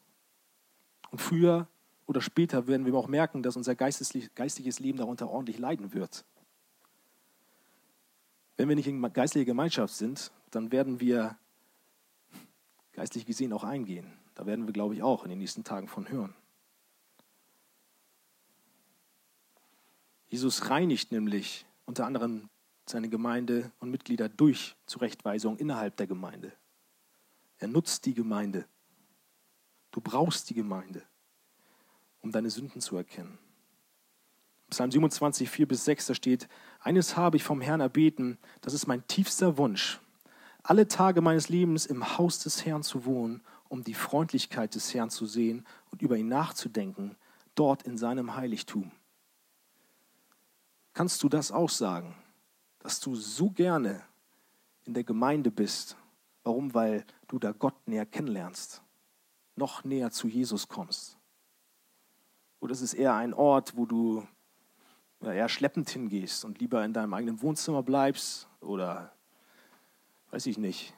S1: Und früher oder später werden wir auch merken, dass unser geistliches Leben darunter ordentlich leiden wird. Wenn wir nicht in geistlicher Gemeinschaft sind, dann werden wir geistlich gesehen auch eingehen. Da werden wir, glaube ich, auch in den nächsten Tagen von hören. Jesus reinigt nämlich unter anderem seine Gemeinde und Mitglieder durch Zurechtweisung innerhalb der Gemeinde. Er nutzt die Gemeinde. Du brauchst die Gemeinde, um deine Sünden zu erkennen. Psalm 27, 4 bis 6, da steht, eines habe ich vom Herrn erbeten, das ist mein tiefster Wunsch, alle Tage meines Lebens im Haus des Herrn zu wohnen, um die Freundlichkeit des Herrn zu sehen und über ihn nachzudenken, dort in seinem Heiligtum. Kannst du das auch sagen, dass du so gerne in der Gemeinde bist? Warum? Weil du da Gott näher kennenlernst, noch näher zu Jesus kommst. Oder ist es eher ein Ort, wo du eher schleppend hingehst und lieber in deinem eigenen Wohnzimmer bleibst oder, weiß ich nicht,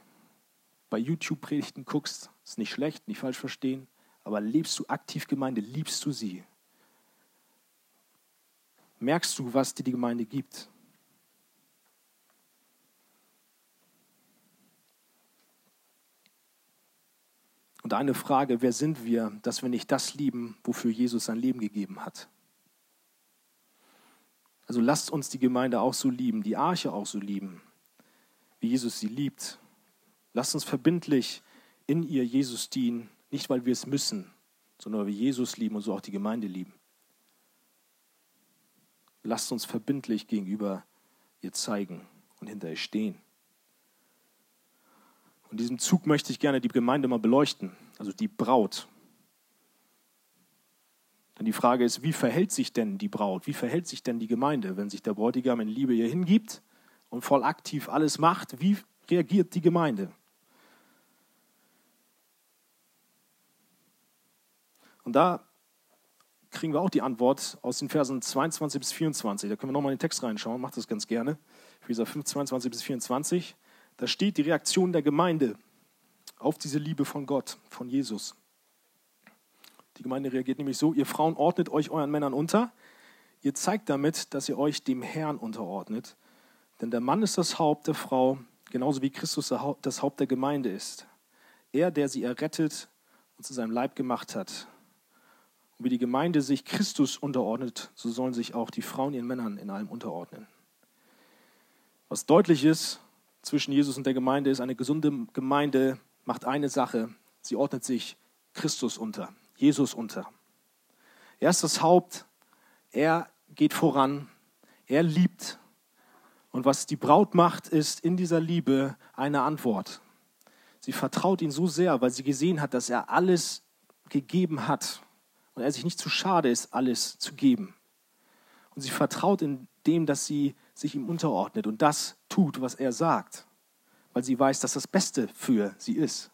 S1: bei YouTube-Predigten guckst, ist nicht schlecht, nicht falsch verstehen, aber lebst du aktiv Gemeinde, liebst du sie? Merkst du, was dir die Gemeinde gibt? Und eine Frage, wer sind wir, dass wir nicht das lieben, wofür Jesus sein Leben gegeben hat? Also lasst uns die Gemeinde auch so lieben, die Arche auch so lieben, wie Jesus sie liebt. Lasst uns verbindlich in ihr Jesus dienen, nicht weil wir es müssen, sondern weil wir Jesus lieben und so auch die Gemeinde lieben. Lasst uns verbindlich gegenüber ihr zeigen und hinter ihr stehen. Und diesem Zug möchte ich gerne die Gemeinde mal beleuchten, also die Braut. Denn die Frage ist, wie verhält sich denn die Braut, wie verhält sich denn die Gemeinde, wenn sich der Bräutigam in Liebe ihr hingibt und voll aktiv alles macht, wie reagiert die Gemeinde? Und da kriegen wir auch die Antwort aus den Versen 22 bis 24. Da können wir nochmal in den Text reinschauen, macht das ganz gerne. Epheser 5, 22 bis 24. Da steht die Reaktion der Gemeinde auf diese Liebe von Gott, von Jesus. Die Gemeinde reagiert nämlich so, ihr Frauen ordnet euch euren Männern unter. Ihr zeigt damit, dass ihr euch dem Herrn unterordnet. Denn der Mann ist das Haupt der Frau, genauso wie Christus das Haupt der Gemeinde ist. Er, der sie errettet und zu seinem Leib gemacht hat. Und wie die Gemeinde sich Christus unterordnet, so sollen sich auch die Frauen ihren Männern in allem unterordnen. Was deutlich ist zwischen Jesus und der Gemeinde ist, eine gesunde Gemeinde macht eine Sache, sie ordnet sich Christus unter. Jesus unter. Er ist das Haupt, er geht voran, er liebt. Und was die Braut macht, ist in dieser Liebe eine Antwort. Sie vertraut ihn so sehr, weil sie gesehen hat, dass er alles gegeben hat und er sich nicht zu schade ist, alles zu geben. Und sie vertraut in dem, dass sie sich ihm unterordnet und das tut, was er sagt, weil sie weiß, dass das Beste für sie ist.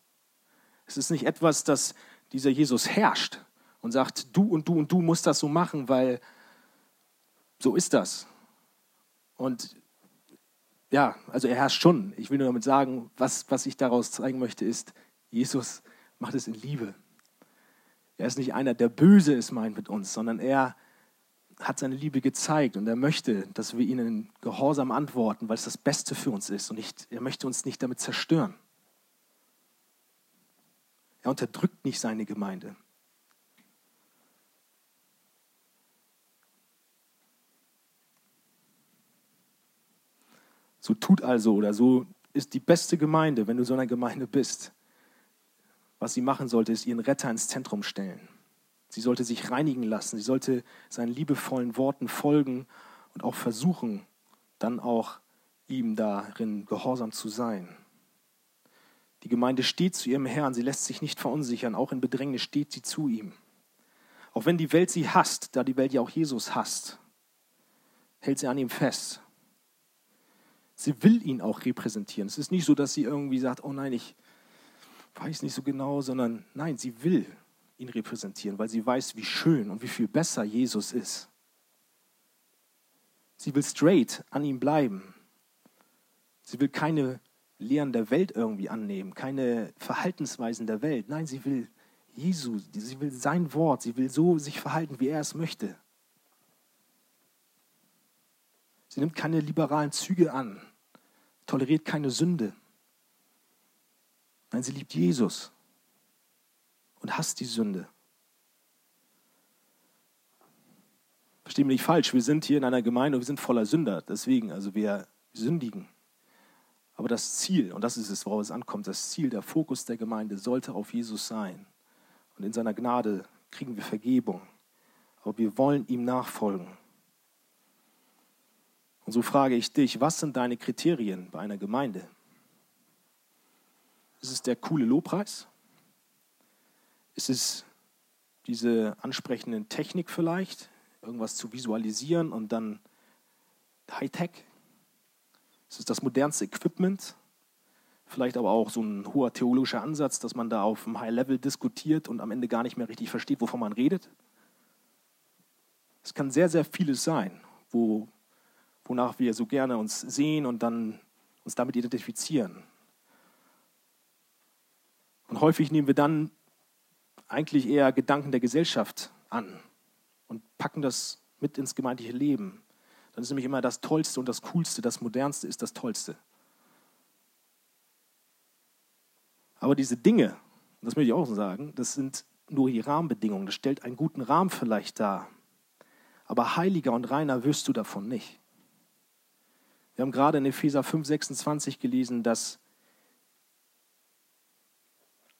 S1: Es ist nicht etwas, das dieser Jesus herrscht und sagt, du und du und du musst das so machen, weil so ist das. Und ja, also er herrscht schon. Ich will nur damit sagen, was, was ich daraus zeigen möchte, ist, Jesus macht es in Liebe. Er ist nicht einer, der böse ist meint mit uns, sondern er hat seine Liebe gezeigt und er möchte, dass wir ihnen gehorsam antworten, weil es das Beste für uns ist und nicht, er möchte uns nicht damit zerstören. Er unterdrückt nicht seine Gemeinde. So tut also oder so ist die beste Gemeinde, wenn du so einer Gemeinde bist. Was sie machen sollte, ist ihren Retter ins Zentrum stellen. Sie sollte sich reinigen lassen. Sie sollte seinen liebevollen Worten folgen und auch versuchen, dann auch ihm darin gehorsam zu sein. Die Gemeinde steht zu ihrem Herrn, sie lässt sich nicht verunsichern, auch in Bedrängnis steht sie zu ihm. Auch wenn die Welt sie hasst, da die Welt ja auch Jesus hasst, hält sie an ihm fest. Sie will ihn auch repräsentieren. Es ist nicht so, dass sie irgendwie sagt, oh nein, ich weiß nicht so genau, sondern nein, sie will ihn repräsentieren, weil sie weiß, wie schön und wie viel besser Jesus ist. Sie will straight an ihm bleiben. Sie will keine Lehren der Welt irgendwie annehmen, keine Verhaltensweisen der Welt. Nein, sie will Jesus, sie will sein Wort, sie will so sich verhalten, wie er es möchte. Sie nimmt keine liberalen Züge an, toleriert keine Sünde. Nein, sie liebt Jesus und hasst die Sünde. Verstehen wir nicht falsch, wir sind hier in einer Gemeinde wir sind voller Sünder. Deswegen, also wir sündigen. Aber das Ziel, und das ist es, worauf es ankommt, das Ziel, der Fokus der Gemeinde sollte auf Jesus sein. Und in seiner Gnade kriegen wir Vergebung. Aber wir wollen ihm nachfolgen. Und so frage ich dich, was sind deine Kriterien bei einer Gemeinde? Ist es der coole Lobpreis? Ist es diese ansprechende Technik vielleicht, irgendwas zu visualisieren und dann Hightech? Ist es das modernste Equipment? Vielleicht aber auch so ein hoher theologischer Ansatz, dass man da auf einem High-Level diskutiert und am Ende gar nicht mehr richtig versteht, wovon man redet? Es kann sehr, sehr vieles sein, wo, wonach wir so gerne uns sehen und dann uns damit identifizieren. Und häufig nehmen wir dann eigentlich eher Gedanken der Gesellschaft an und packen das mit ins gemeindliche Leben. Dann ist nämlich immer das Tollste und das Coolste, das Modernste ist das Tollste. Aber diese Dinge, das möchte ich auch sagen, das sind nur die Rahmenbedingungen. Das stellt einen guten Rahmen vielleicht dar. Aber heiliger und reiner wirst du davon nicht. Wir haben gerade in Epheser 5, 26 gelesen, dass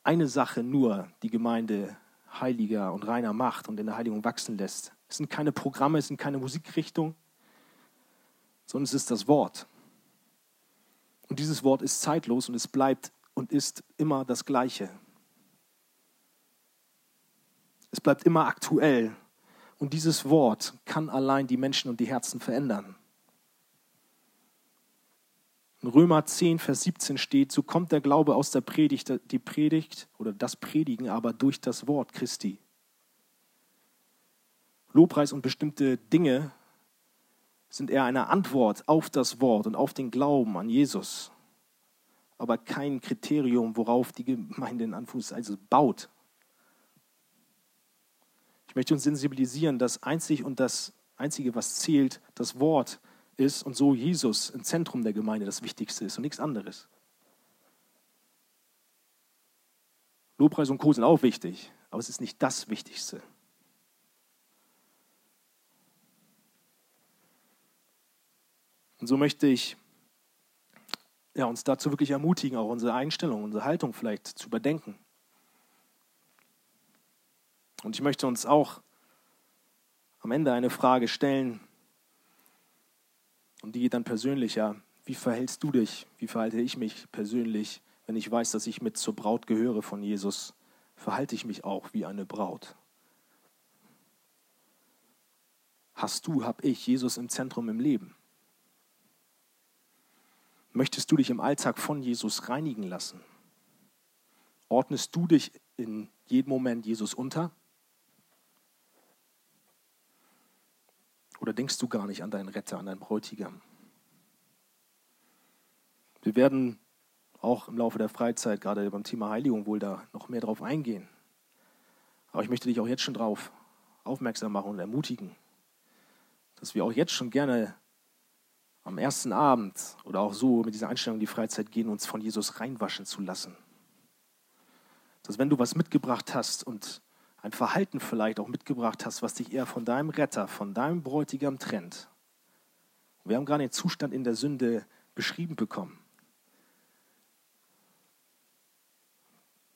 S1: eine Sache nur die Gemeinde heiliger und reiner macht und in der Heiligung wachsen lässt. Es sind keine Programme, es sind keine Musikrichtungen, sondern es ist das Wort. Und dieses Wort ist zeitlos und es bleibt und ist immer das Gleiche. Es bleibt immer aktuell. Und dieses Wort kann allein die Menschen und die Herzen verändern. In Römer 10, Vers 17 steht, so kommt der Glaube aus der Predigt, die Predigt oder das Predigen aber durch das Wort Christi. Lobpreis und bestimmte Dinge sind eher eine Antwort auf das Wort und auf den Glauben an Jesus, aber kein Kriterium, worauf die Gemeinde in Anführungszeichen baut. Ich möchte uns sensibilisieren, dass einzig und das Einzige, was zählt, das Wort ist und so Jesus im Zentrum der Gemeinde das Wichtigste ist und nichts anderes. Lobpreis und Co. sind auch wichtig, aber es ist nicht das Wichtigste. Und so möchte ich ja, uns dazu wirklich ermutigen, auch unsere Einstellung, unsere Haltung vielleicht zu überdenken. Und ich möchte uns auch am Ende eine Frage stellen, und die geht dann persönlicher. Wie verhältst du dich? Wie verhalte ich mich persönlich, wenn ich weiß, dass ich mit zur Braut gehöre von Jesus? Verhalte ich mich auch wie eine Braut? Hast du, hab ich Jesus im Zentrum im Leben? Möchtest du dich im Alltag von Jesus reinigen lassen? Ordnest du dich in jedem Moment Jesus unter? Oder denkst du gar nicht an deinen Retter, an deinen Bräutigam? Wir werden auch im Laufe der Freizeit, gerade beim Thema Heiligung, wohl da noch mehr drauf eingehen. Aber ich möchte dich auch jetzt schon darauf aufmerksam machen und ermutigen, dass wir auch jetzt schon gerne am ersten Abend oder auch so mit dieser Einstellung in die Freizeit gehen, uns von Jesus reinwaschen zu lassen. Dass wenn du was mitgebracht hast und ein Verhalten vielleicht auch mitgebracht hast, was dich eher von deinem Retter, von deinem Bräutigam trennt. Wir haben gerade den Zustand in der Sünde beschrieben bekommen.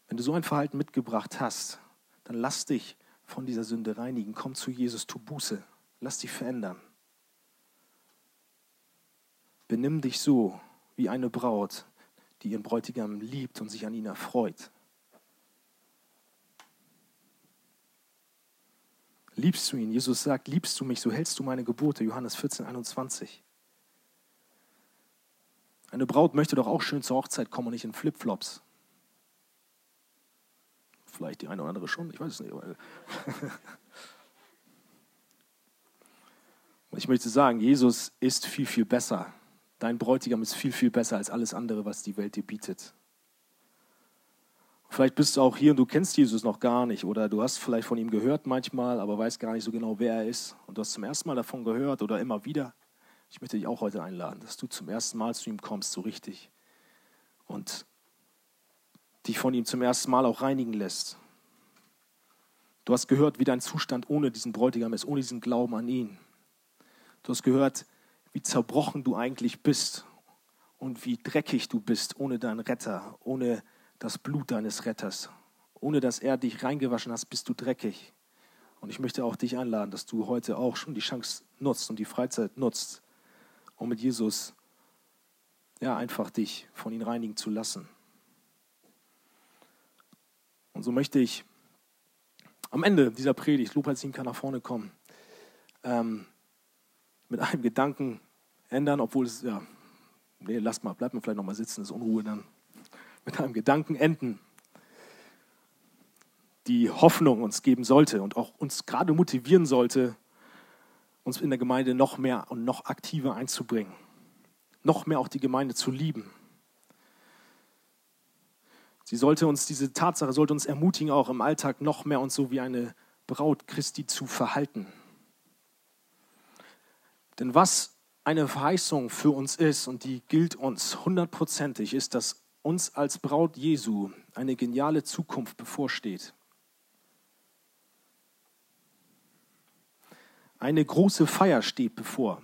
S1: Wenn du so ein Verhalten mitgebracht hast, dann lass dich von dieser Sünde reinigen. Komm zu Jesus, tu Buße. Lass dich verändern. Benimm dich so wie eine Braut, die ihren Bräutigam liebt und sich an ihn erfreut. Liebst du ihn? Jesus sagt, liebst du mich, so hältst du meine Gebote. Johannes 14, 21. Eine Braut möchte doch auch schön zur Hochzeit kommen und nicht in Flipflops. Vielleicht die eine oder andere schon, ich weiß es nicht. Und ich möchte sagen, Jesus ist viel, viel besser. Dein Bräutigam ist viel, viel besser als alles andere, was die Welt dir bietet. Vielleicht bist du auch hier und du kennst Jesus noch gar nicht oder du hast vielleicht von ihm gehört manchmal, aber weißt gar nicht so genau, wer er ist. Und du hast zum ersten Mal davon gehört oder immer wieder. Ich möchte dich auch heute einladen, dass du zum ersten Mal zu ihm kommst, so richtig. Und dich von ihm zum ersten Mal auch reinigen lässt. Du hast gehört, wie dein Zustand ohne diesen Bräutigam ist, ohne diesen Glauben an ihn. Du hast gehört, wie zerbrochen du eigentlich bist und wie dreckig du bist ohne deinen Retter, ohne das Blut deines Retters. Ohne dass er dich reingewaschen hat, bist du dreckig. Und ich möchte auch dich einladen, dass du heute auch schon die Chance nutzt und die Freizeit nutzt, um mit Jesus ja einfach dich von ihm reinigen zu lassen. Und so möchte ich am Ende dieser Predigt, Lobpreisteam kann nach vorne kommen, ähm, mit einem Gedanken ändern, obwohl es, ja, nee, lass mal, bleib mal vielleicht nochmal sitzen, ist Unruhe dann. Mit einem Gedanken enden, die Hoffnung uns geben sollte und auch uns gerade motivieren sollte, uns in der Gemeinde noch mehr und noch aktiver einzubringen, noch mehr auch die Gemeinde zu lieben. Sie sollte uns, diese Tatsache sollte uns ermutigen, auch im Alltag noch mehr uns so wie eine Braut Christi zu verhalten. Denn was eine Verheißung für uns ist, und die gilt uns hundertprozentig, ist, dass uns als Braut Jesu eine geniale Zukunft bevorsteht. Eine große Feier steht bevor.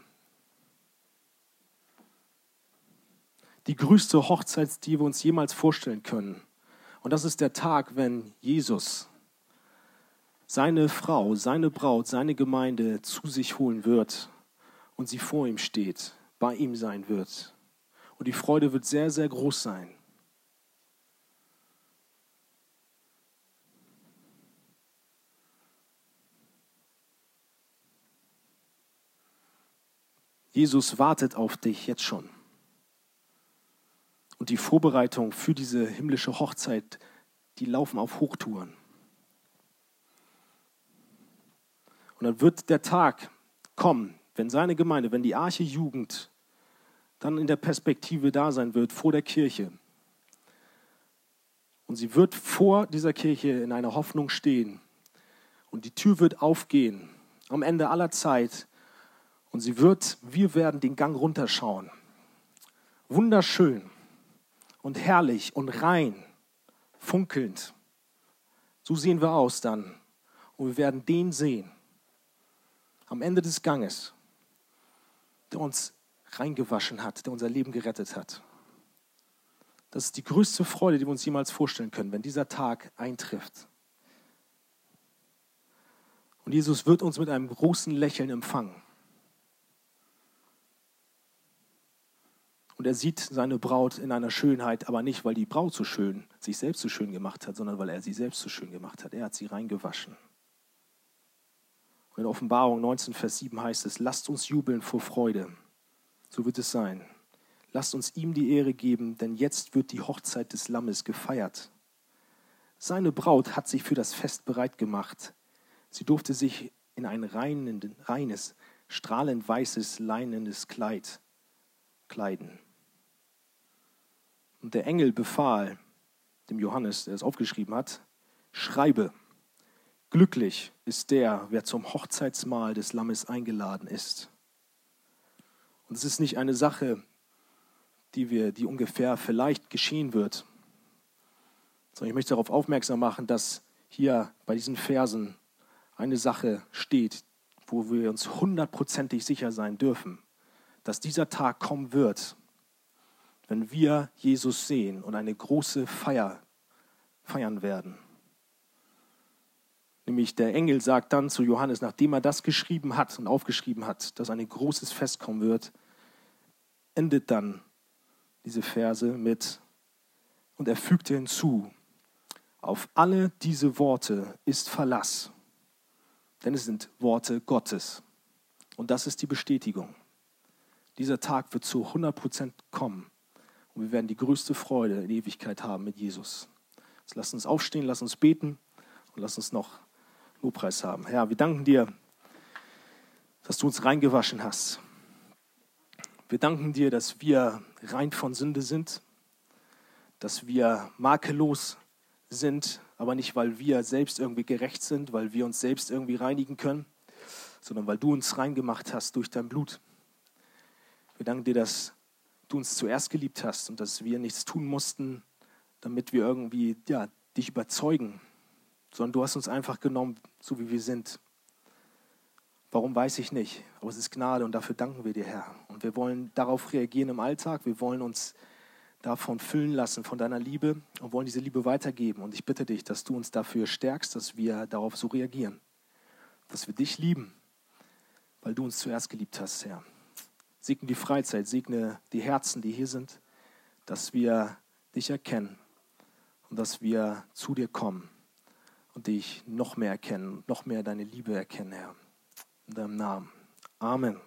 S1: Die größte Hochzeit, die wir uns jemals vorstellen können. Und das ist der Tag, wenn Jesus seine Frau, seine Braut, seine Gemeinde zu sich holen wird und sie vor ihm steht, bei ihm sein wird. Und die Freude wird sehr, sehr groß sein. Jesus wartet auf dich jetzt schon. Und die Vorbereitungen für diese himmlische Hochzeit, die laufen auf Hochtouren. Und dann wird der Tag kommen, wenn seine Gemeinde, wenn die Arche Jugend dann in der Perspektive da sein wird vor der Kirche. Und sie wird vor dieser Kirche in einer Hoffnung stehen. Und die Tür wird aufgehen am Ende aller Zeit. Und sie wird, wir werden den Gang runterschauen. Wunderschön und herrlich und rein, funkelnd. So sehen wir aus dann. Und wir werden den sehen, am Ende des Ganges, der uns reingewaschen hat, der unser Leben gerettet hat. Das ist die größte Freude, die wir uns jemals vorstellen können, wenn dieser Tag eintrifft. Und Jesus wird uns mit einem großen Lächeln empfangen. Und er sieht seine Braut in einer Schönheit, aber nicht, weil die Braut so schön, sich selbst so schön gemacht hat, sondern weil er sie selbst so schön gemacht hat. Er hat sie reingewaschen. Und in Offenbarung 19, Vers 7 heißt es, lasst uns jubeln vor Freude. So wird es sein. Lasst uns ihm die Ehre geben, denn jetzt wird die Hochzeit des Lammes gefeiert. Seine Braut hat sich für das Fest bereit gemacht. Sie durfte sich in ein reines, strahlend weißes, leinendes Kleid kleiden. Und der Engel befahl dem Johannes, der es aufgeschrieben hat, schreibe, glücklich ist der, wer zum Hochzeitsmahl des Lammes eingeladen ist. Und es ist nicht eine Sache, die wir, die ungefähr vielleicht geschehen wird, sondern ich möchte darauf aufmerksam machen, dass hier bei diesen Versen eine Sache steht, wo wir uns hundertprozentig sicher sein dürfen, dass dieser Tag kommen wird, wenn wir Jesus sehen und eine große Feier feiern werden. Nämlich der Engel sagt dann zu Johannes, nachdem er das geschrieben hat und aufgeschrieben hat, dass ein großes Fest kommen wird, endet dann diese Verse mit, und er fügte hinzu, auf alle diese Worte ist Verlass, denn es sind Worte Gottes. Und das ist die Bestätigung. Dieser Tag wird zu 100% kommen. Und wir werden die größte Freude in Ewigkeit haben mit Jesus. Jetzt lass uns aufstehen, lass uns beten und lass uns noch Lobpreis haben. Herr, wir danken dir, dass du uns reingewaschen hast. Wir danken dir, dass wir rein von Sünde sind, dass wir makellos sind, aber nicht, weil wir selbst irgendwie gerecht sind, weil wir uns selbst irgendwie reinigen können, sondern weil du uns reingemacht hast durch dein Blut. Wir danken dir, dass du uns zuerst geliebt hast und dass wir nichts tun mussten, damit wir irgendwie ja, dich überzeugen, sondern du hast uns einfach genommen, so wie wir sind. Warum weiß ich nicht, aber es ist Gnade und dafür danken wir dir, Herr. Und wir wollen darauf reagieren im Alltag, wir wollen uns davon füllen lassen, von deiner Liebe und wollen diese Liebe weitergeben. Und ich bitte dich, dass du uns dafür stärkst, dass wir darauf so reagieren, dass wir dich lieben, weil du uns zuerst geliebt hast, Herr. Segne die Freizeit, segne die Herzen, die hier sind, dass wir dich erkennen und dass wir zu dir kommen und dich noch mehr erkennen, noch mehr deine Liebe erkennen, Herr. In deinem Namen. Amen.